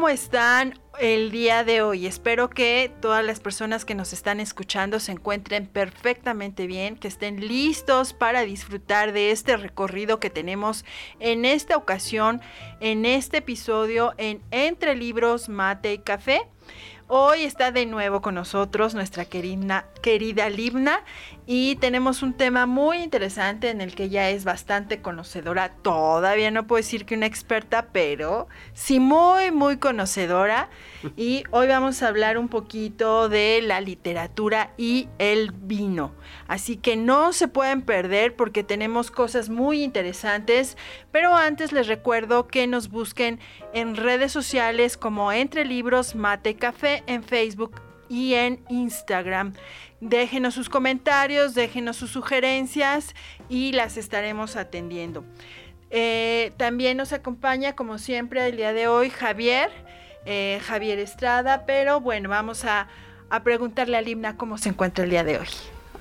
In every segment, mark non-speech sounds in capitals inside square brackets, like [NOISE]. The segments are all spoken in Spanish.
¿Cómo están el día de hoy? Espero que todas las personas que nos están escuchando se encuentren perfectamente bien, que estén listos para disfrutar de este recorrido que tenemos en esta ocasión, en este episodio en Entre Libros, Mate y Café. Hoy está de nuevo con nosotros nuestra querida, querida Libna y tenemos un tema muy interesante en el que ella es bastante conocedora. Todavía no puedo decir que una experta, pero sí muy, muy conocedora. [LAUGHS] Y hoy vamos a hablar un poquito de la literatura y el vino. Así que no se pueden perder porque tenemos cosas muy interesantes. Pero antes les recuerdo que nos busquen en redes sociales como Entre Libros Mate Café en Facebook y en Instagram. Déjenos sus comentarios, déjenos sus sugerencias y las estaremos atendiendo. Eh, también nos acompaña, como siempre, el día de hoy Javier, eh, Javier Estrada, pero bueno, vamos a, a preguntarle a Limna cómo se encuentra el día de hoy.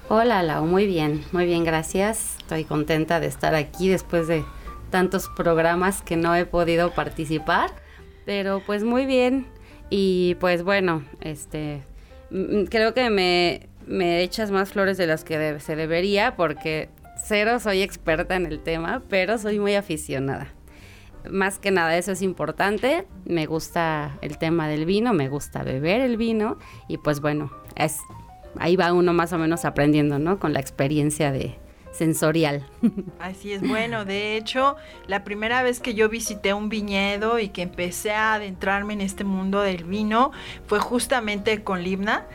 Hola Lau, muy bien, muy bien, gracias. Estoy contenta de estar aquí después de tantos programas que no he podido participar, pero pues muy bien. Y pues bueno, este, creo que me, me echas más flores de las que se debería porque cero soy experta en el tema, pero soy muy aficionada. Más que nada eso es importante, me gusta el tema del vino, me gusta beber el vino y pues bueno, es ahí va uno más o menos aprendiendo, ¿no? Con la experiencia de, sensorial. Así es, bueno, de hecho, la primera vez que yo visité un viñedo y que empecé a adentrarme en este mundo del vino fue justamente con Libna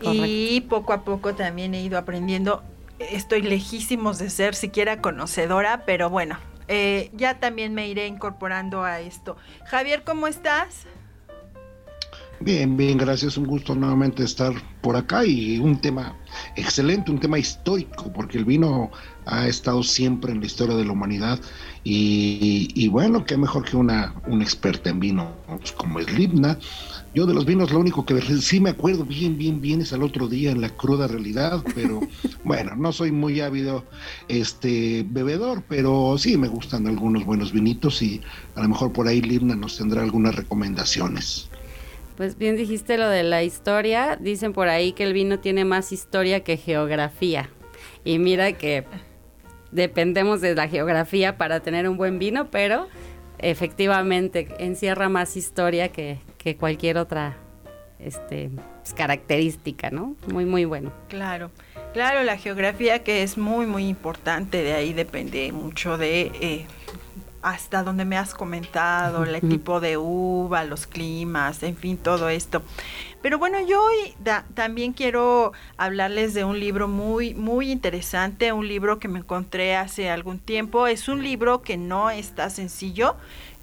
y poco a poco también he ido aprendiendo. Estoy lejísimos de ser siquiera conocedora, pero bueno, eh, ya también me iré incorporando a esto. Javier, ¿cómo estás? Bien, bien, gracias. Un gusto nuevamente estar por acá y un tema excelente, un tema histórico, porque el vino ha estado siempre en la historia de la humanidad y, bueno, qué mejor que una, una experta en vino pues, como es Libna. Yo de los vinos lo único que sí me acuerdo bien, bien, bien es al otro día en la cruda realidad, pero [LAUGHS] bueno, no soy muy ávido este bebedor, pero sí me gustan algunos buenos vinitos y a lo mejor por ahí Libna nos tendrá algunas recomendaciones. Pues bien dijiste lo de la historia. Dicen por ahí que el vino tiene más historia que geografía. Y mira que dependemos de la geografía para tener un buen vino, pero efectivamente encierra más historia que, cualquier otra este, pues, característica, ¿no? Muy, muy bueno. Claro. Claro, la geografía que es muy, muy importante, de ahí depende mucho de eh, hasta donde me has comentado, el tipo de uva, los climas, en fin, todo esto. Pero bueno, yo hoy también quiero hablarles de un libro muy, muy interesante, un libro que me encontré hace algún tiempo. Es un libro que no está sencillo,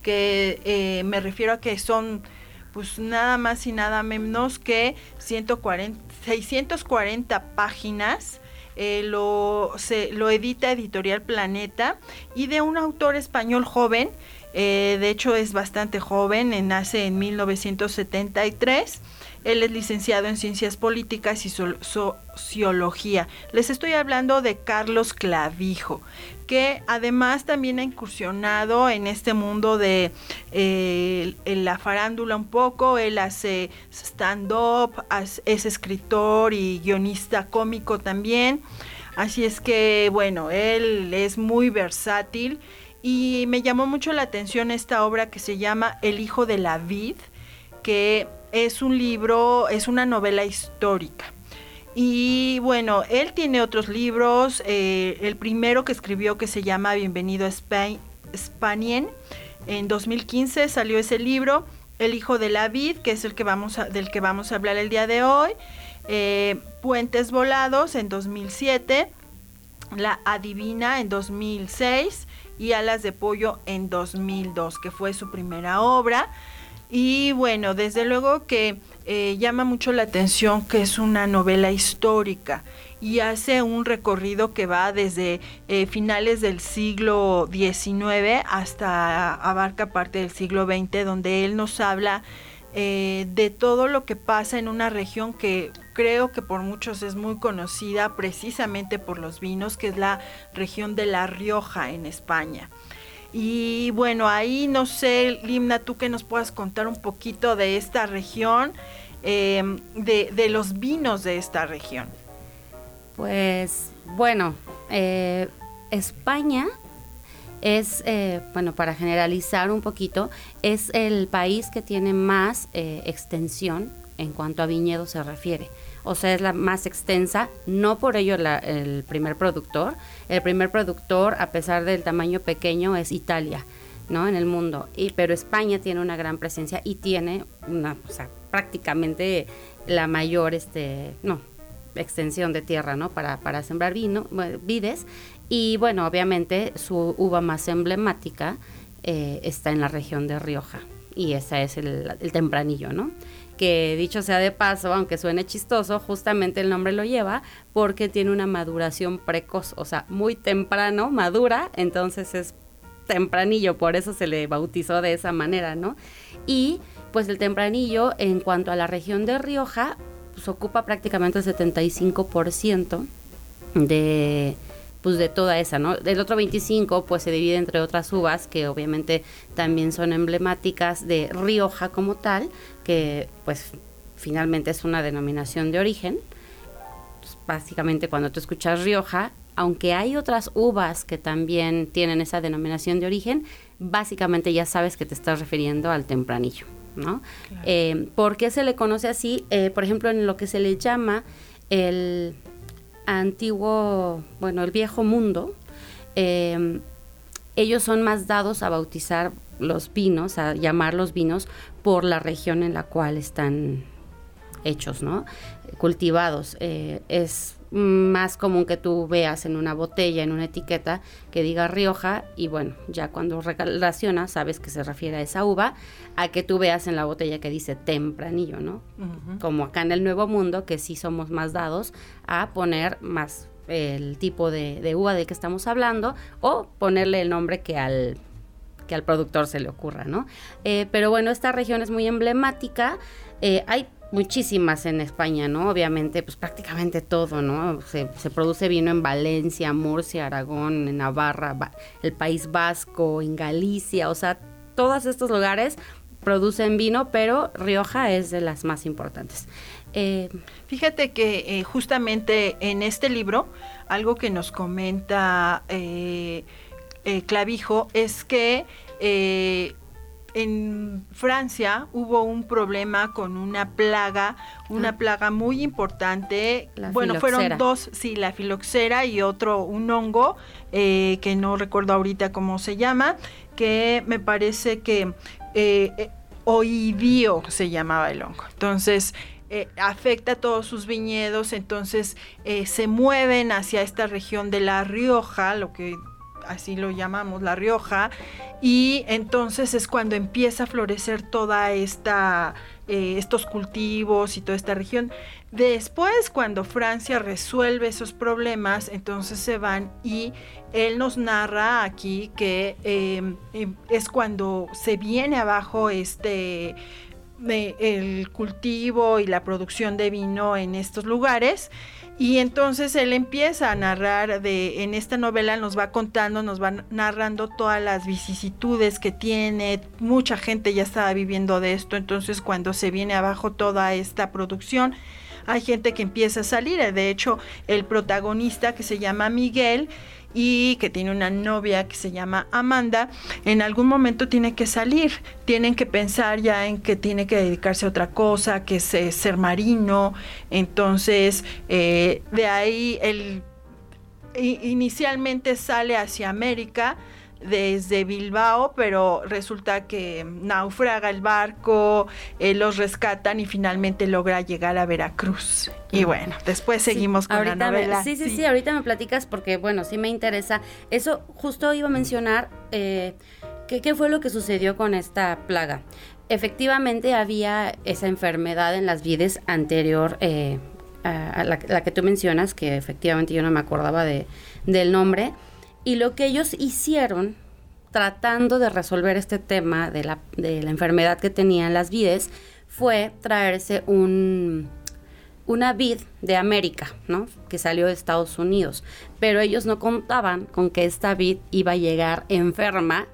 que eh, me refiero a que son pues nada más y nada menos que 140, 640 páginas eh, lo, se, lo edita Editorial Planeta y de un autor español joven, eh, de hecho es bastante joven, nace en 1973. Él es licenciado en Ciencias Políticas y Sociología. Les estoy hablando de Carlos Clavijo que además también ha incursionado en este mundo de eh, la farándula un poco, él hace stand-up, es escritor y guionista cómico también, así es que bueno, él es muy versátil y me llamó mucho la atención esta obra que se llama El hijo de la vid, que es un libro, es una novela histórica. Y bueno, él tiene otros libros. Eh, el primero que escribió que se llama Bienvenido a Spanien. En 2015 salió ese libro. El hijo de la vid, que es el que vamos del que vamos a hablar el día de hoy. eh, Puentes Volados en 2007, La Adivina en 2006 y Alas de Pollo en 2002, que fue su primera obra. Y bueno, desde luego que eh, llama mucho la atención que es una novela histórica y hace un recorrido que va desde eh, finales del siglo XIX hasta abarca parte del siglo XX, donde él nos habla eh, de todo lo que pasa en una región que creo que por muchos es muy conocida precisamente por los vinos, que es la región de La Rioja en España. Y bueno, ahí no sé, Limna, tú que nos puedas contar un poquito de esta región, em, de, los vinos de esta región. Pues bueno, eh, España es, eh, bueno, para generalizar un poquito, es el país que tiene más eh, extensión en cuanto a viñedos se refiere. O sea, es la más extensa, no por ello el primer productor. El primer productor, a pesar del tamaño pequeño, es Italia, ¿no? En el mundo. Y, pero España tiene una gran presencia y tiene una, o sea, prácticamente la mayor, este, no, extensión de tierra, ¿no? Para, para sembrar vino, vides. Y bueno, obviamente su uva más emblemática eh, está en la región de Rioja. Y esa es el tempranillo, ¿no? Que dicho sea de paso, aunque suene chistoso, justamente el nombre lo lleva porque tiene una maduración precoz, o sea, muy temprano, madura, entonces es tempranillo, por eso se le bautizó de esa manera, ¿no? Y pues el tempranillo, en cuanto a la región de Rioja, pues ocupa prácticamente el 75% de pues de toda esa, ¿no? El otro 25 pues se divide entre otras uvas que obviamente también son emblemáticas de Rioja como tal, que pues finalmente es una denominación de origen. Pues, básicamente cuando tú escuchas Rioja, aunque hay otras uvas que también tienen esa denominación de origen, básicamente ya sabes que te estás refiriendo al tempranillo, ¿no? Eh, ¿Por qué se le conoce así? Eh, por ejemplo, en lo que se le llama el antiguo, bueno, el viejo mundo, eh, ellos son más dados a bautizar los vinos, a llamar los vinos por la región en la cual están hechos, ¿no? Cultivados. Eh, es más común que tú veas en una botella, en una etiqueta, que diga Rioja, y bueno, ya cuando relacionas sabes que se refiere a esa uva, a que tú veas en la botella que dice tempranillo, ¿no? Como acá en el Nuevo Mundo, que sí somos más dados a poner más el tipo de, uva de que estamos hablando, o ponerle el nombre que al que al productor se le ocurra, ¿no? Eh, pero bueno, esta región es muy emblemática. Eh, hay muchísimas en España, ¿no? Obviamente, pues prácticamente todo, ¿no? Se, produce vino en Valencia, Murcia, Aragón, Navarra, el País Vasco, en Galicia, o sea, todos estos lugares producen vino, pero Rioja es de las más importantes. Eh, Fíjate que eh, justamente en este libro, algo que nos comenta eh, Clavijo es que en Francia hubo un problema con una plaga, una ah. plaga muy importante. bueno, fueron dos, sí, la filoxera y otro, un hongo, eh, que no recuerdo ahorita cómo se llama, que me parece que eh, eh oidio se llamaba el hongo. Entonces, eh, afecta a todos sus viñedos, entonces se mueven hacia esta región de La Rioja, lo que así lo llamamos, La Rioja, y entonces es cuando empieza a florecer toda esta eh, estos cultivos y toda esta región. Después, cuando Francia resuelve esos problemas, entonces se van y él nos narra aquí que em, em, es cuando se viene abajo este el cultivo y la producción de vino en estos lugares y entonces él empieza a narrar de en esta novela nos va contando, nos va narrando todas las vicisitudes que tiene, mucha gente ya estaba viviendo de esto, entonces cuando se viene abajo toda esta producción, hay gente que empieza a salir, de hecho el protagonista que se llama Miguel y que tiene una novia que se llama Amanda, en algún momento tiene que salir, tienen que pensar ya en que tiene que dedicarse a otra cosa, que es eh, ser marino, entonces eh, de ahí él inicialmente sale hacia América, desde Bilbao, pero resulta que naufraga el barco, eh, los rescatan y finalmente logra llegar a Veracruz. Y bueno, después seguimos con la novela. sí, sí, sí, ahorita me platicas porque, bueno, sí me interesa. Eso justo iba a mencionar, eh, ¿qué, fue lo que sucedió con esta plaga? Efectivamente había esa enfermedad en las vides anterior eh, a la, que tú mencionas, que efectivamente yo no me acordaba de, del nombre, y lo que ellos hicieron tratando de resolver este tema de la, de la enfermedad que tenían las vides fue traerse un, una vid de América, ¿no? Que salió de Estados Unidos. Pero ellos no contaban con que esta vid iba a llegar enferma.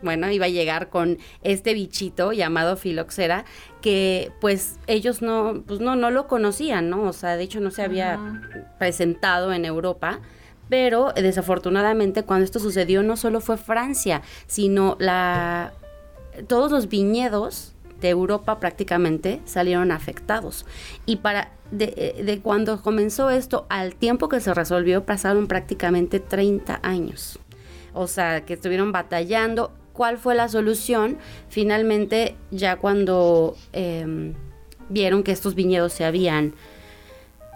Bueno, iba a llegar con este bichito llamado filoxera, que pues ellos no, pues no, no lo conocían, ¿no? O sea, de hecho no se había presentado en Europa pero desafortunadamente cuando esto sucedió no solo fue Francia, sino la todos los viñedos de Europa prácticamente salieron afectados. Y para de, de, cuando comenzó esto al tiempo que se resolvió pasaron prácticamente 30 años. O sea, que estuvieron batallando. ¿Cuál fue la solución? Finalmente, ya cuando em, vieron que estos viñedos se habían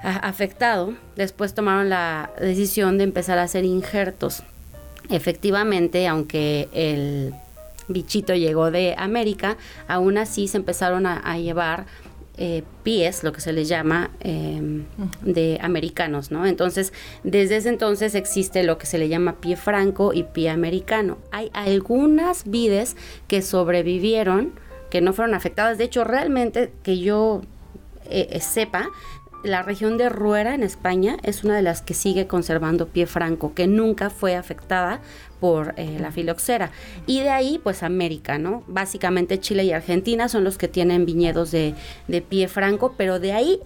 afectado, después tomaron la decisión de empezar a hacer injertos. Efectivamente, aunque el bichito llegó de América, aún así se empezaron a, llevar eh, pies, lo que se les llama, em, de americanos, ¿no? Entonces, desde ese entonces existe lo que se le llama pie franco y pie americano. Hay algunas vides que sobrevivieron, que no fueron afectadas. De hecho, realmente que yo eh, sepa, la región de Ruera en España es una de las que sigue conservando pie franco, que nunca fue afectada por eh, la filoxera. Y de ahí, pues América, ¿no? Básicamente Chile y Argentina son los que tienen viñedos de, de pie franco, pero de ahí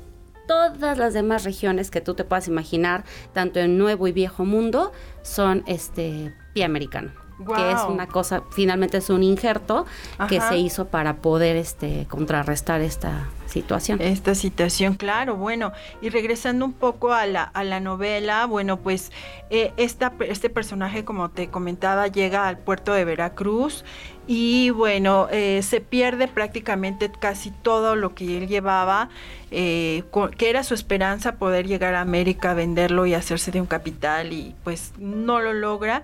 todas las demás regiones que tú te puedas imaginar, tanto en Nuevo y Viejo Mundo, son este pie americano que es una cosa, finalmente es un injerto que se hizo para poder este contrarrestar esta situación. Esta situación, claro, bueno, y regresando un poco a la, a la novela, bueno, pues eh, esta, este personaje, como te comentaba, llega al puerto de Veracruz y bueno, eh, se pierde prácticamente casi todo lo que él llevaba, eh, que era su esperanza poder llegar a América, venderlo y hacerse de un capital y pues no lo logra.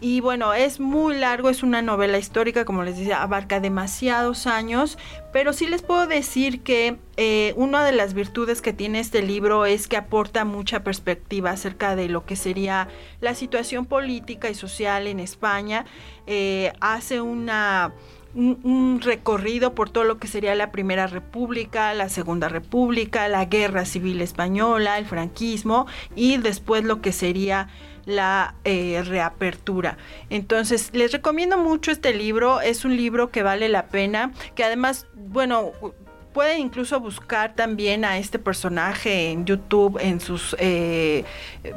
Y bueno, es muy largo, es una novela histórica, como les decía, abarca demasiados años, pero sí les puedo decir que eh, una de las virtudes que tiene este libro es que aporta mucha perspectiva acerca de lo que sería la situación política y social en España. Eh, hace una un, recorrido por todo lo que sería la Primera República, la Segunda República, la Guerra Civil Española, el franquismo y después lo que sería la eh, reapertura. Entonces, les recomiendo mucho este libro, es un libro que vale la pena, que además, bueno, pueden incluso buscar también a este personaje en YouTube en sus eh,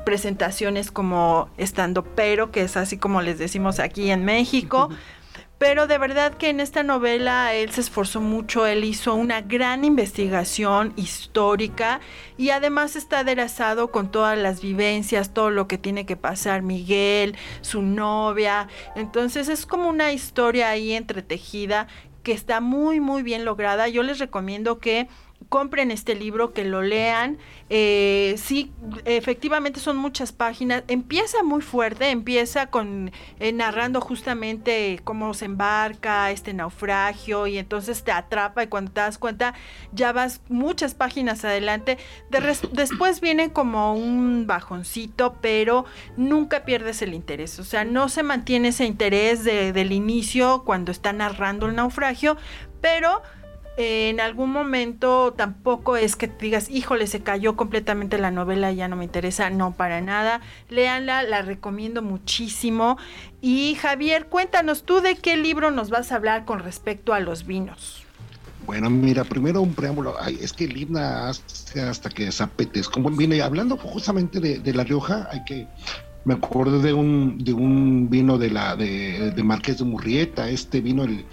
presentaciones como estando pero, que es así como les decimos aquí en México. [LAUGHS] Pero de verdad que en esta novela él se esforzó mucho, él hizo una gran investigación histórica y además está aderezado con todas las vivencias, todo lo que tiene que pasar Miguel, su novia. Entonces es como una historia ahí entretejida que está muy muy bien lograda. Yo les recomiendo que compren este libro, que lo lean. Eh, sí, efectivamente son muchas páginas. Empieza muy fuerte, empieza con eh, narrando justamente cómo se embarca este naufragio y entonces te atrapa y cuando te das cuenta ya vas muchas páginas adelante. después viene como un bajoncito, pero nunca pierdes el interés. O sea, no se mantiene ese interés del inicio cuando está narrando el naufragio, pero en algún momento tampoco es que digas, híjole, se cayó completamente la novela, ya no me interesa, no para nada. Léanla, la recomiendo muchísimo. Y Javier, cuéntanos tú de qué libro nos vas a hablar con respecto a los vinos. Bueno, mira, primero un preámbulo. es que el himna hace hasta que desapetes. Como viene hablando justamente de, La Rioja, hay que me acuerdo de un de un vino de la de, de Marqués de Murrieta, este vino el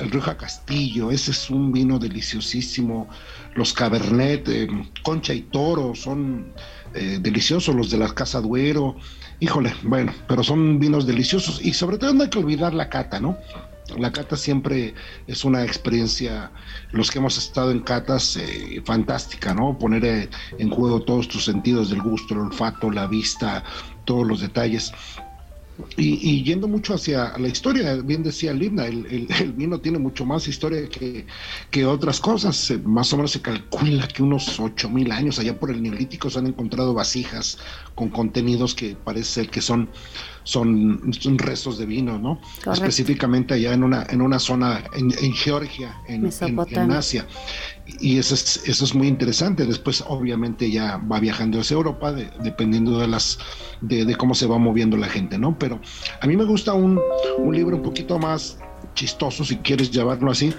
el Rioja Castillo, ese es un vino deliciosísimo. Los Cabernet, eh, Concha y Toro son eh, deliciosos, los de la Casa Duero. híjole, bueno, pero son vinos deliciosos y sobre todo no hay que olvidar la cata, ¿no? La cata siempre es una experiencia, los que hemos estado en catas, eh, fantástica, ¿no? Poner eh, en juego todos tus sentidos del gusto, el olfato, la vista, todos los detalles. Y, yendo mucho hacia la historia, bien decía Linda, el, vino tiene mucho más historia que, que, otras cosas. Más o menos se calcula que unos 8000 años allá por el Neolítico se han encontrado vasijas con contenidos que parece ser que son son, restos de vino, ¿no? Específicamente allá en una, en una zona en, Georgia, en, en, Asia. Y eso es, eso es muy interesante. Después, obviamente, ya va viajando hacia Europa, dependiendo de las de, cómo se va moviendo la gente, ¿no? Pero a mí me gusta un, un libro un poquito más chistoso, si quieres llamarlo así.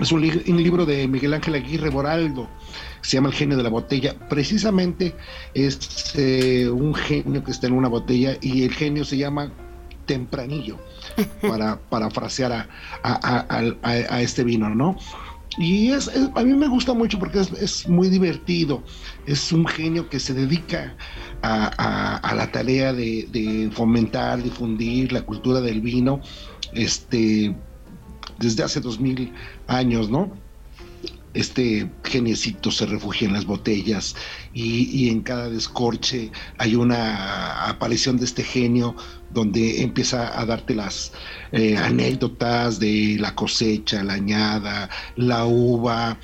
Es un, un libro de Miguel Ángel Aguirre Boraldo se llama El genio de la botella. Precisamente es eh, un genio que está en una botella y el genio se llama Tempranillo, [LAUGHS] para parafrasear a, a, este vino, ¿no? Y es, a mí me gusta mucho porque es, muy divertido. Es un genio que se dedica a, la tarea de, de, fomentar, difundir la cultura del vino este, desde hace dos mil años, ¿no? Este geniecito se refugia en las botellas y, en cada descorche hay una aparición de este genio donde empieza a darte las eh, anécdotas de la cosecha, la añada, la uva,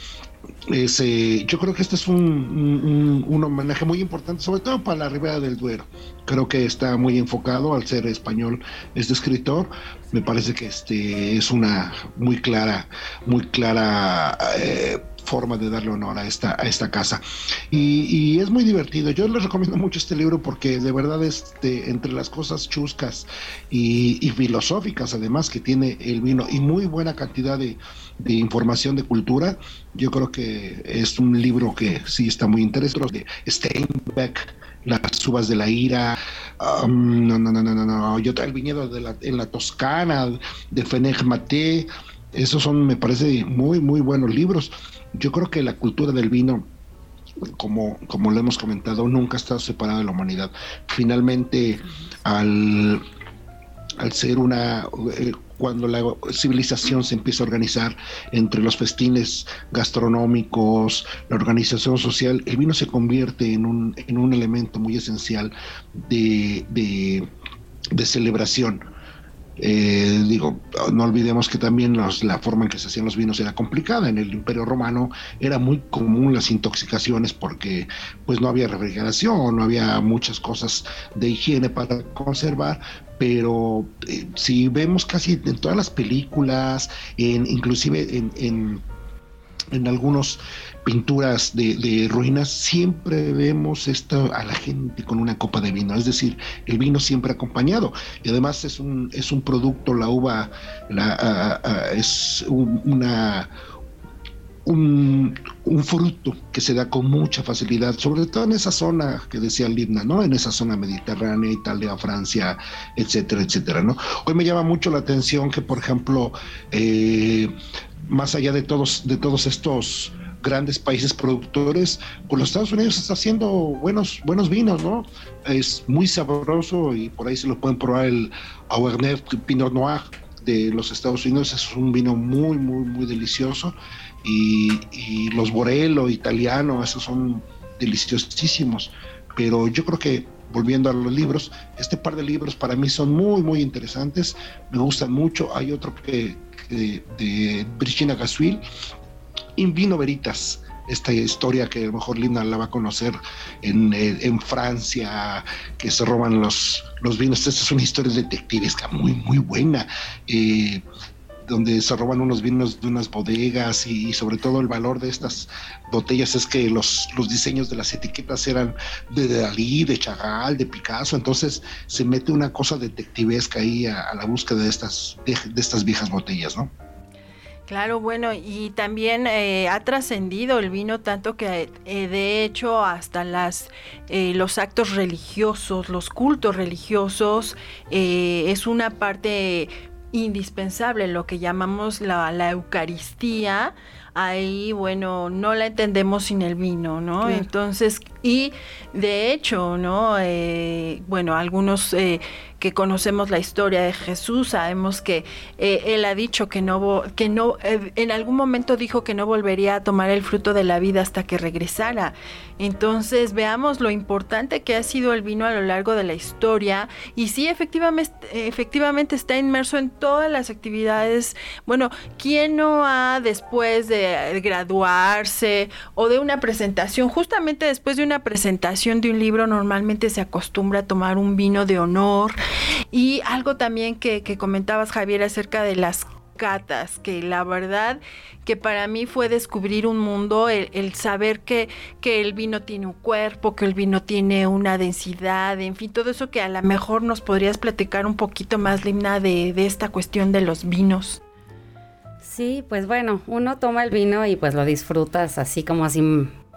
ese, yo creo que este es un, un, homenaje muy importante, sobre todo para la Ribera del Duero. Creo que está muy enfocado al ser español este escritor. Me parece que este es una muy clara, muy clara eh, forma de darle honor a esta, a esta casa. Y, es muy divertido. Yo les recomiendo mucho este libro porque de verdad este, entre las cosas chuscas y, y filosóficas además que tiene el vino y muy buena cantidad de, de información de cultura, yo creo que es un libro que sí está muy interesante. Steinbeck, Las uvas de la ira, um, no, no, no, no, no, yo el viñedo de la, en la Toscana, de Fenech Maté, esos son, me parece, muy, muy buenos libros. Yo creo que la cultura del vino como, como lo hemos comentado, nunca ha estado separada de la humanidad. Finalmente, al, al ser una, eh, cuando la civilización se empieza a organizar entre los festines gastronómicos, la organización social, el vino se convierte en un, en un elemento muy esencial de, de, celebración. Eh, digo, no olvidemos que también la forma en que se hacían los vinos era complicada. En el Imperio Romano era muy común las intoxicaciones porque pues no había refrigeración, no había muchas cosas de higiene para conservar, pero eh, si vemos casi en todas las películas, en, inclusive en, en, en algunas pinturas de, ruinas, siempre vemos esto a la gente con una copa de vino, es decir, el vino siempre acompañado. Y además es un, es un producto, la uva la, es una un, fruto que se da con mucha facilidad, sobre todo en esa zona que decía Libna, ¿no? En esa zona mediterránea, Italia, Francia, etcétera, etcétera, ¿no? Hoy me llama mucho la atención que, por ejemplo, eh, más allá de todos, de todos estos grandes países productores, pues los Estados Unidos está haciendo buenos, buenos vinos, ¿no? Es muy sabroso y por ahí se lo pueden probar el Auvergne Pinot Noir de los Estados Unidos, es un vino muy, muy, muy delicioso y, los Borello italianos, esos son deliciosísimos. Pero yo creo que volviendo a los libros, este par de libros para mí son muy, muy interesantes, me gustan mucho. Hay otro que, de Virginia Gaswil, In Vino Veritas, esta historia que a lo mejor Linda la va a conocer en, en Francia, que se roban los, los vinos. Esta es una historia detectivesca muy, muy buena. Eh, donde se roban unos vinos de unas bodegas y, sobre todo el valor de estas botellas es que los, los diseños de las etiquetas eran de Dalí, de Chagall, de Picasso, entonces se mete una cosa detectivesca ahí a, la búsqueda de estas, de, estas viejas botellas, ¿no? Claro, bueno, y también eh, ha trascendido el vino tanto que eh, de hecho hasta las eh, los actos religiosos, los cultos religiosos, es una parte indispensable, lo que llamamos la, la Eucaristía, ahí, bueno, no la entendemos sin el vino, ¿no? Entonces, y de hecho, ¿no? Eh, bueno, algunos eh, que conocemos la historia de Jesús sabemos que eh, él ha dicho que no, que no, en algún momento dijo que no volvería a tomar el fruto de la vida hasta que regresara. Entonces, veamos lo importante que ha sido el vino a lo largo de la historia y sí, efectivamente, efectivamente está inmerso en todas las actividades. Bueno, ¿quién no ha después de graduarse o de una presentación, justamente después de una presentación de un libro normalmente se acostumbra a tomar un vino de honor y algo también que, comentabas Javier acerca de las catas, que la verdad que para mí fue descubrir un mundo, el, saber que, que, el vino tiene un cuerpo, que el vino tiene una densidad, en fin, todo eso que a lo mejor nos podrías platicar un poquito más, Limna, de, de esta cuestión de los vinos. Sí, pues bueno, uno toma el vino y pues lo disfrutas así como así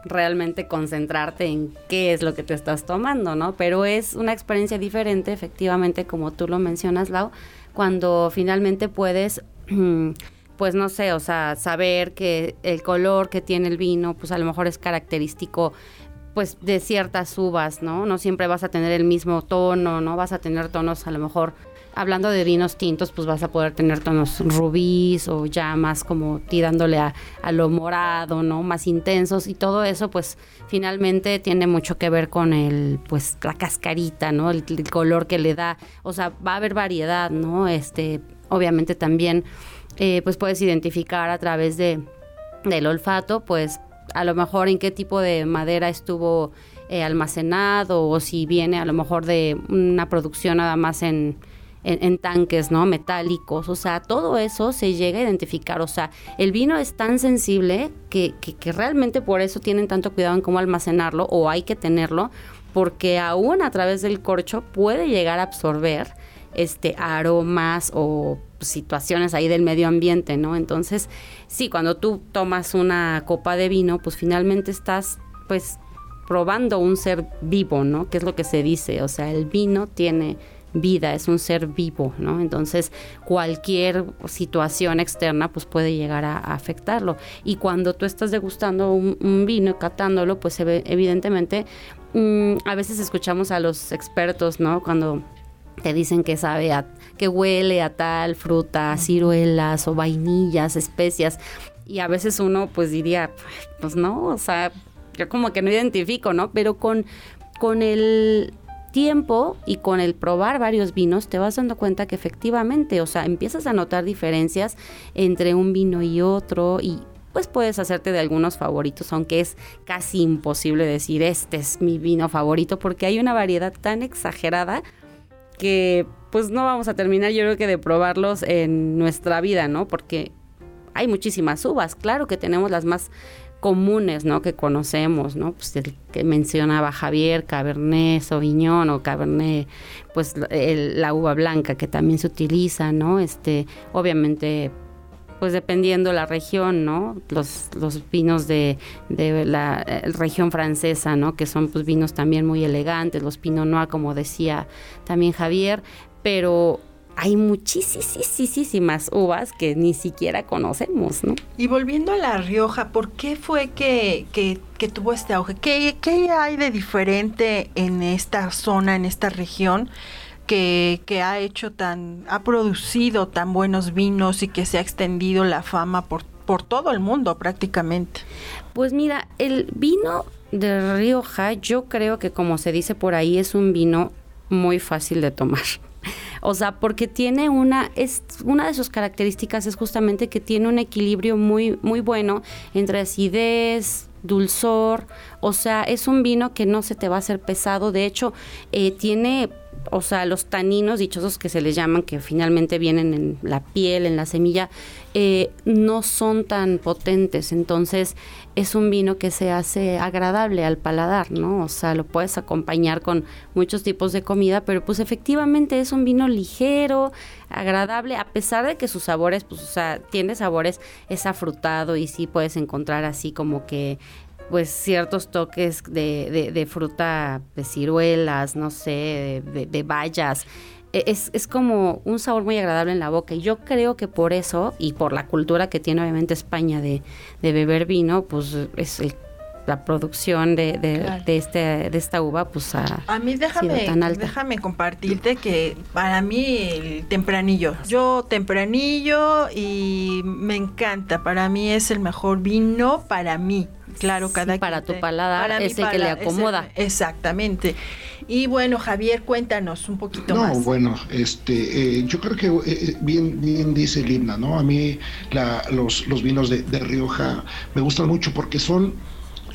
realmente concentrarte en qué es lo que te estás tomando, ¿no? Pero es una experiencia diferente, efectivamente, como tú lo mencionas, Lau, cuando finalmente puedes, [CLEARS THROAT] pues no sé, o sea, saber que el color que tiene el vino, pues a lo mejor es característico pues de ciertas uvas, ¿no? No siempre vas a tener el mismo tono, ¿no? Vas a tener tonos a lo mejor hablando de vinos tintos, pues vas a poder tener tonos rubíes o ya más como tirándole a, lo morado, ¿no? Más intensos y todo eso, pues finalmente tiene mucho que ver con el, pues la cascarita, ¿no? El, color que le da, o sea, va a haber variedad, ¿no? Este, obviamente también, eh, pues puedes identificar a través de del olfato, pues a lo mejor en qué tipo de madera estuvo eh, almacenado o si viene a lo mejor de una producción nada más en en, tanques, ¿no? Metálicos, o sea, todo eso se llega a identificar, o sea, el vino es tan sensible que, que, realmente por eso tienen tanto cuidado en cómo almacenarlo o hay que tenerlo, porque aún a través del corcho puede llegar a absorber este aromas o situaciones ahí del medio ambiente, ¿no? Entonces, sí, cuando tú tomas una copa de vino, pues finalmente estás pues probando un ser vivo, ¿no? Que es lo que se dice, o sea, el vino tiene vida, es un ser vivo, ¿no? Entonces cualquier situación externa pues puede llegar a, afectarlo. Y cuando tú estás degustando un, vino y catándolo, pues evidentemente mm, a veces escuchamos a los expertos, ¿no? Cuando te dicen que sabe a, que huele a tal fruta, ciruelas o vainillas, especias. Y a veces uno pues diría, pues no, o sea, yo como que no identifico, ¿no? Pero con, con el tiempo y con el probar varios vinos te vas dando cuenta que efectivamente, o sea, empiezas a notar diferencias entre un vino y otro y pues puedes hacerte de algunos favoritos, aunque es casi imposible decir este es mi vino favorito porque hay una variedad tan exagerada que pues no vamos a terminar yo creo que de probarlos en nuestra vida, ¿no? Porque hay muchísimas uvas, claro que tenemos las más comunes, ¿no? Que conocemos, ¿no? Pues el que mencionaba Javier, Cabernet Sauvignon o Cabernet, pues la uva blanca que también se utiliza, ¿no? Este, obviamente, pues dependiendo la región, ¿no? Los, los vinos de, de la eh, región francesa, ¿no? Que son pues vinos también muy elegantes, los Pinot Noir, como decía también Javier, pero hay muchísimas uvas que ni siquiera conocemos, ¿no? Y volviendo a La Rioja, ¿por qué fue que, tuvo este auge? ¿Qué, hay de diferente en esta zona, en esta región? Que, que, ha hecho tan, ha producido tan buenos vinos y que se ha extendido la fama por, por todo el mundo prácticamente. Pues mira, el vino de Rioja, yo creo que como se dice por ahí, es un vino muy fácil de tomar. O sea, porque tiene una, es una de sus características es justamente que tiene un equilibrio muy, muy bueno entre acidez, dulzor, o sea, es un vino que no se te va a hacer pesado, de hecho, eh, tiene o sea, los taninos dichosos que se les llaman, que finalmente vienen en la piel, en la semilla, eh, no son tan potentes. Entonces, es un vino que se hace agradable al paladar, ¿no? O sea, lo puedes acompañar con muchos tipos de comida, pero pues efectivamente es un vino ligero, agradable, a pesar de que sus sabores, pues, o sea, tiene sabores, es afrutado y sí puedes encontrar así como que pues ciertos toques de, de, fruta, de ciruelas, no sé, de, de bayas. E, es, es, como un sabor muy agradable en la boca. Y yo creo que por eso, y por la cultura que tiene obviamente España de, de beber vino, pues es el la producción de, de, este, de esta uva pues ha a mí déjame déjame compartirte que para mí el tempranillo yo tempranillo y me encanta para mí es el mejor vino para mí. Claro cada para tu paladar para ese que le acomoda. exactamente y bueno Javier cuéntanos un poquito no, más bueno este eh, yo creo que eh, bien bien dice Linda no a mí la, los, los vinos de, de Rioja me gustan mucho porque son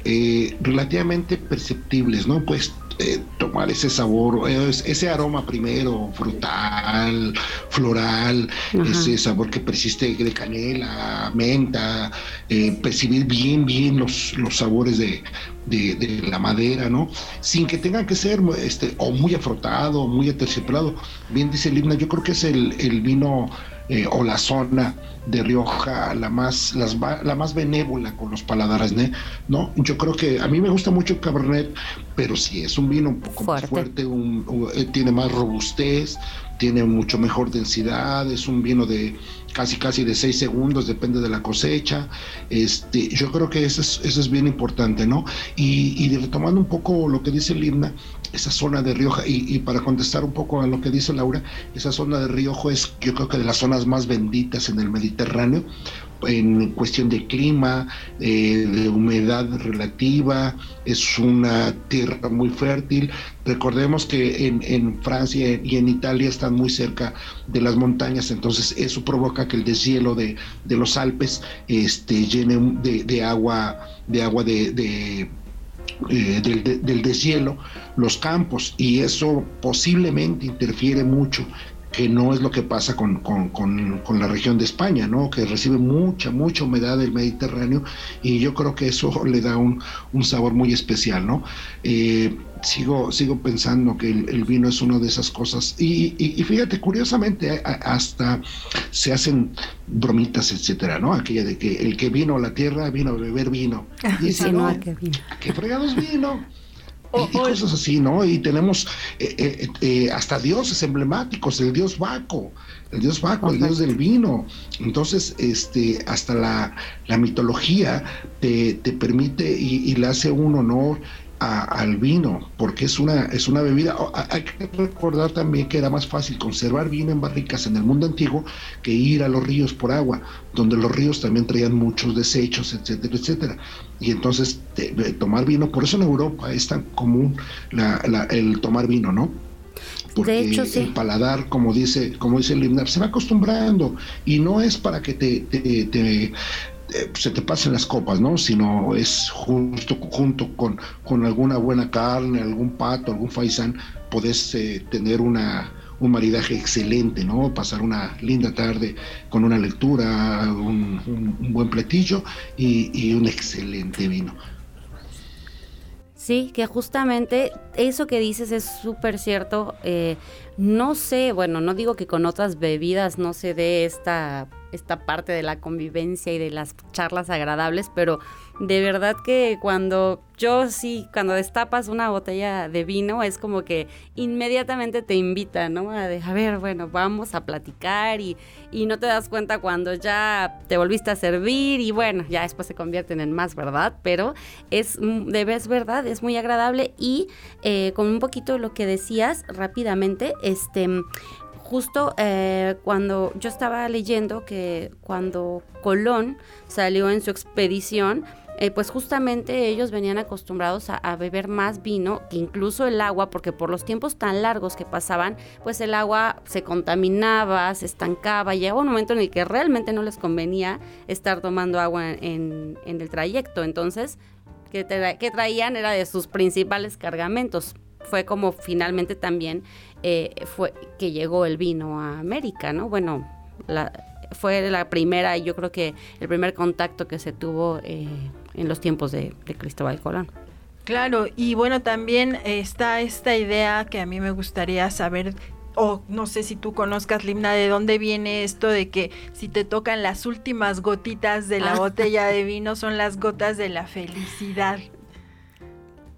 eh, relativamente perceptibles, ¿no? Pues eh, tomar ese sabor, ese aroma primero, frutal, floral, ese sabor que persiste de canela, menta, eh, percibir bien, bien los, los sabores de, de, la madera, ¿no? Sin que tengan que ser este, o muy afrotado, muy aterciopelado. Bien dice Lina, yo creo que es el, el vino o la zona de Rioja la más, las, la más benévola con los paladares, ¿no? Yo creo que a mí me gusta mucho el Cabernet, pero sí es un vino un poco más fuerte, eh, tiene más robustez, tiene mucho mejor densidad, es un vino de casi casi de seis segundos, depende de la cosecha. Este, yo creo que eso es, eso es bien importante, ¿no? Y, y retomando un poco lo que dice Linda, esa zona de Rioja, y, para contestar un poco a lo que dice Laura, esa zona de Rioja es yo creo que de las zonas más benditas en el Mediterráneo, en cuestión de clima, eh, de humedad relativa, es una tierra muy fértil. Recordemos que en, Francia y en Italia están muy cerca de las montañas, entonces eso provoca que el deshielo de, los Alpes este, llene de, agua, de agua de eh, del, del, deshielo los campos y eso posiblemente interfiere mucho que no es lo que pasa con, la región de España, ¿no? que recibe mucha, mucha humedad del Mediterráneo y yo creo que eso [LAUGHS] le da un, sabor muy especial. ¿no? Eh, sigo, sigo pensando que el, vino es una de esas cosas y, y, fíjate, curiosamente hasta se hacen bromitas, etcétera, ¿no? Aquella de que el que vino a la tierra vino a beber vino. Y dice, no, ¿qué, ¿qué fregados vino? Y, cosas así, ¿no? Y tenemos eh, eh, eh, hasta dioses emblemáticos, el dios Baco, el dios Baco, el dios del vino. Entonces, este, hasta la, mitología te, te permite y, y, le hace un honor al vino, porque es una, es una bebida. Hay que recordar también que era más fácil conservar vino en barricas en el mundo antiguo que ir a los ríos por agua, donde los ríos también traían muchos desechos, etcétera, etcétera. Y entonces tomar vino, por eso en Europa es tan común el tomar vino, ¿no? Porque el paladar, como dice, como dice el se va acostumbrando y no es para que te, te eh, se te pasen las copas, ¿no? Sino es justo junto con, con alguna buena carne, algún pato, algún faisán, podés eh, tener una, un maridaje excelente, ¿no? Pasar una linda tarde con una lectura, un, buen platillo y, y un excelente vino. Sí, que justamente eso que dices es súper cierto. Eh, no sé, bueno, no digo que con otras bebidas no se dé esta esta parte de la convivencia y de las charlas agradables, pero de verdad que cuando yo sí, cuando destapas una botella de vino, es como que inmediatamente te invita, ¿no? A, de, a ver, bueno, vamos a platicar y, y, no te das cuenta cuando ya te volviste a servir y bueno, ya después se convierten en más, ¿verdad? Pero es, de vez verdad, es muy agradable y eh, con un poquito lo que decías rápidamente, este justo eh, cuando yo estaba leyendo que cuando Colón salió en su expedición, eh, pues justamente ellos venían acostumbrados a, beber más vino que incluso el agua, porque por los tiempos tan largos que pasaban, pues el agua se contaminaba, se estancaba, y llegaba un momento en el que realmente no les convenía estar tomando agua en, el trayecto. Entonces, que, que traían era de sus principales cargamentos. Fue como finalmente también eh, fue que llegó el vino a América, ¿no? Bueno, fue la primera, yo creo que el primer contacto que se tuvo eh, en los tiempos de, Cristóbal Colón. Claro, y bueno, también está esta idea que a mí me gustaría saber o no sé si tú conozcas, Limna, de dónde viene esto de que si te tocan las últimas gotitas de la ah. botella de vino son las gotas de la felicidad.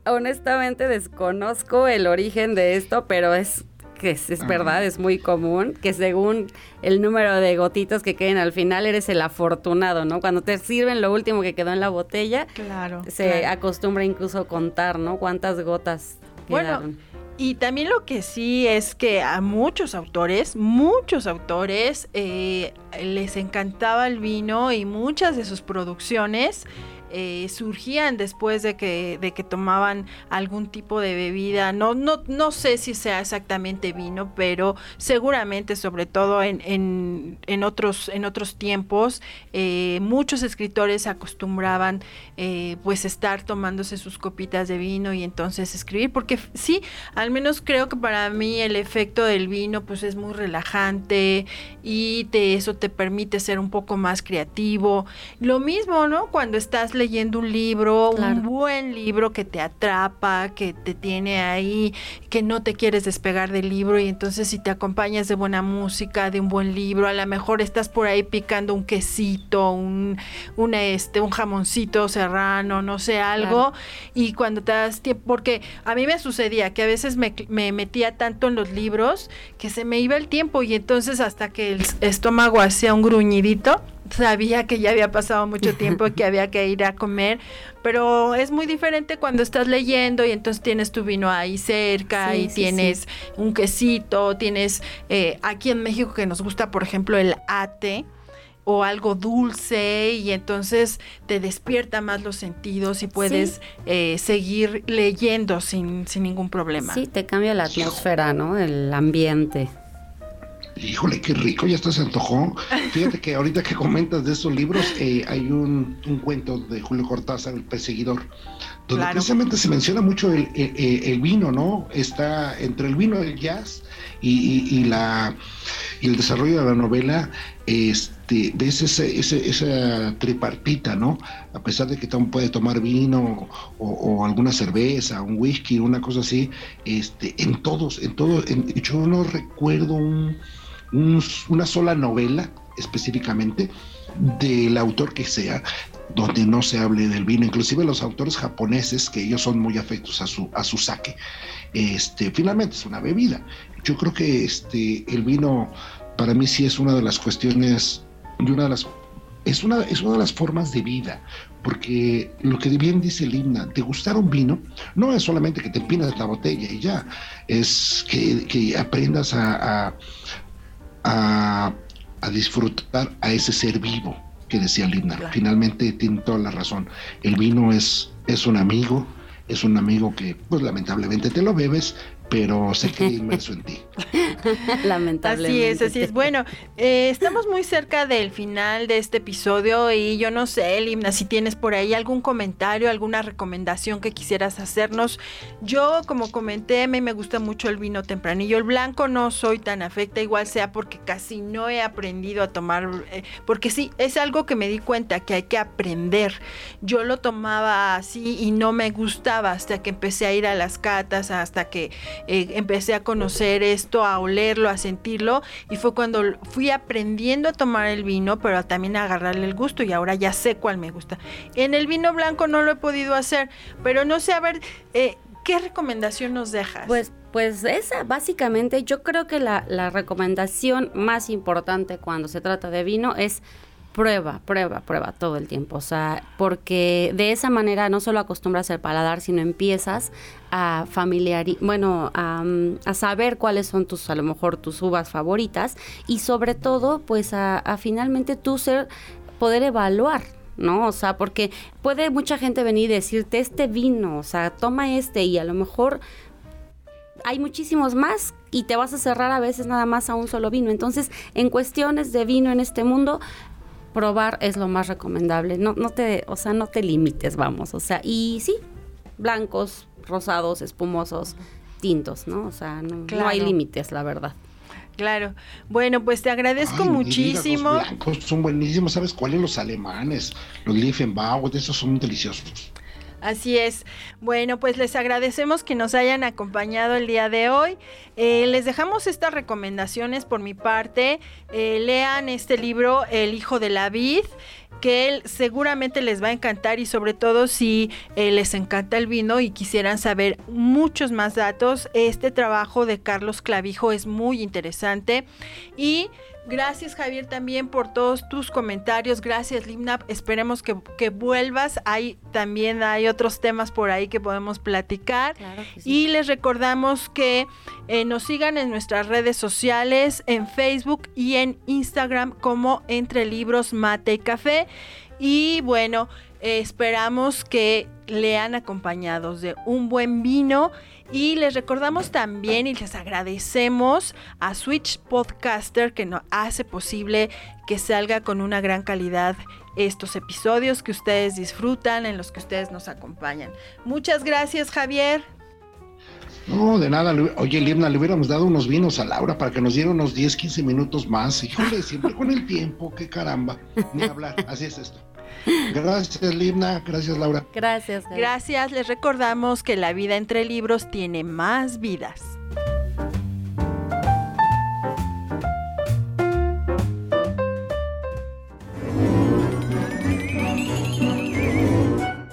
Honestamente desconozco el origen de esto, pero es que es, verdad, es muy común, que según el número de gotitas que queden al final eres el afortunado, ¿no? Cuando te sirven lo último que quedó en la botella, claro, se acostumbra incluso contar, ¿no? Cuántas gotas quedaron. Bueno, y también lo que sí es que a muchos autores, muchos autores eh, les encantaba el vino y muchas de sus producciones eh, surgían después de que, de que tomaban algún tipo de bebida. No, no, no sé si sea exactamente vino, pero seguramente, sobre todo en, en, otros, en otros tiempos, eh, muchos escritores acostumbraban eh, pues estar tomándose sus copitas de vino y entonces escribir, porque sí, al menos creo que para mí el efecto del vino pues es muy relajante y te, eso te permite ser un poco más creativo. Lo mismo, ¿no? Cuando estás leyendo un libro, un buen libro que te atrapa, que te tiene ahí, que no te quieres despegar del libro y entonces si te acompañas de buena música, de un buen libro, a lo mejor estás por ahí picando un quesito, un, este, un jamoncito serrano, no sé, algo, y cuando te das tiempo, porque a mí me sucedía que a veces me, me metía tanto en los libros que se me iba el tiempo y entonces hasta que el estómago hacía un gruñidito, sabía que ya había pasado mucho tiempo y que había que ir a comer, pero es muy diferente cuando estás leyendo y entonces tienes tu vino ahí cerca y tienes un quesito, tienes eh, aquí en México que nos gusta, por ejemplo, el ate o algo dulce y entonces te despierta más los sentidos y puedes eh, seguir leyendo sin, sin ningún problema. Sí, te cambia la atmósfera, ¿no? El ambiente. Híjole, qué rico, ya está se antojó. Fíjate que ahorita que comentas de esos libros, eh, hay un, cuento de Julio Cortázar, El Perseguidor, donde precisamente se menciona mucho el, vino, ¿no? Está entre el vino, el jazz y, la, y el desarrollo de la novela, este, ves esa tripartita, ¿no? A pesar de que puede tomar vino o, alguna cerveza, un whisky, una cosa así, este, en todos, en todos, yo no recuerdo un una sola novela específicamente del autor que sea donde no se hable del vino, inclusive los autores japoneses que ellos son muy afectos a su a su sake. Este, finalmente es una bebida. Yo creo que este el vino para mí sí es una de las cuestiones de una de las es una, es una de las formas de vida, porque lo que bien dice el himna, te gustar un vino no es solamente que te empinas la botella y ya, es que, aprendas a, a, disfrutar a ese ser vivo que decía Linda. Finalmente tiene toda la razón. El vino es, es un amigo, es un amigo que pues lamentablemente te lo bebes, pero sé que inmerso en ti. [LAUGHS] Lamentablemente. Así es, así es. Bueno, eh, estamos muy cerca del final de este episodio y yo no sé, Limna, si tienes por ahí algún comentario, alguna recomendación que quisieras hacernos. Yo, como comenté, a mí me gusta mucho el vino tempranillo. El blanco no soy tan afecta, igual sea porque casi no he aprendido a tomar, eh, porque sí, es algo que me di cuenta que hay que aprender. Yo lo tomaba así y no me gustaba hasta que empecé a ir a las catas, hasta que eh, empecé a conocer esto, a olerlo, a sentirlo y fue cuando fui aprendiendo a tomar el vino, pero también a agarrarle el gusto y ahora ya sé cuál me gusta. En el vino blanco no lo he podido hacer, pero no sé, a ver, eh, ¿qué recomendación nos dejas? Pues pues esa, básicamente, yo creo que la, la, recomendación más importante cuando se trata de vino es prueba, prueba, prueba todo el tiempo. O sea, porque de esa manera no solo acostumbras el paladar, sino empiezas a familiar, bueno, mm, a, saber cuáles son tus, a lo mejor, tus uvas favoritas y sobre todo, pues a, finalmente tú ser, poder evaluar, ¿no? O sea, porque puede mucha gente venir y decirte este vino, o sea, toma este y a lo mejor hay muchísimos más y te vas a cerrar a veces nada más a un solo vino. Entonces, en cuestiones de vino en este mundo, probar es lo más recomendable. No, no te, o sea, no te limites, vamos. O sea, y sí, blancos, rosados, espumosos, tintos, ¿no? O sea, no, hay límites, la verdad. Claro. Bueno, pues te agradezco muchísimo. los blancos son buenísimos. ¿Sabes cuáles? Los alemanes, los Liefenbauer, esos son deliciosos. Así es. Bueno, pues les agradecemos que nos hayan acompañado el día de hoy. Eh, les dejamos estas recomendaciones por mi parte. Eh, lean este libro, El Hijo de la Vid que él seguramente les va a encantar y sobre todo si eh, les encanta el vino y quisieran saber muchos más datos, este trabajo de Carlos Clavijo es muy interesante y Gracias Javier también por todos tus comentarios. Gracias Limnap. Esperemos que, vuelvas. Hay también hay otros temas por ahí que podemos platicar. Y les recordamos que eh, nos sigan en nuestras redes sociales, en Facebook y en Instagram como Entre Libros Mate y Café. Y bueno, esperamos que lean acompañados de un buen vino y les recordamos también y les agradecemos a Switch Podcaster que nos hace posible que salga con una gran calidad estos episodios que ustedes disfrutan, en los que ustedes nos acompañan. Muchas gracias, Javier. No, de nada. Oye, Lirna, le hubiéramos dado unos vinos a Laura para que nos diera unos 10, 15 minutos más. Híjole, siempre con el tiempo, qué caramba. Ni hablar, así es esto. Gracias, Lina. Gracias, Laura. Gracias. Gracias. Les recordamos que la vida entre libros tiene más vidas.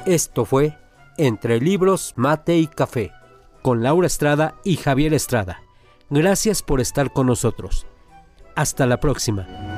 Esto fue Entre Libros, Mate y Café, con Laura Estrada y Javier Estrada. Gracias por estar con nosotros. Hasta la próxima.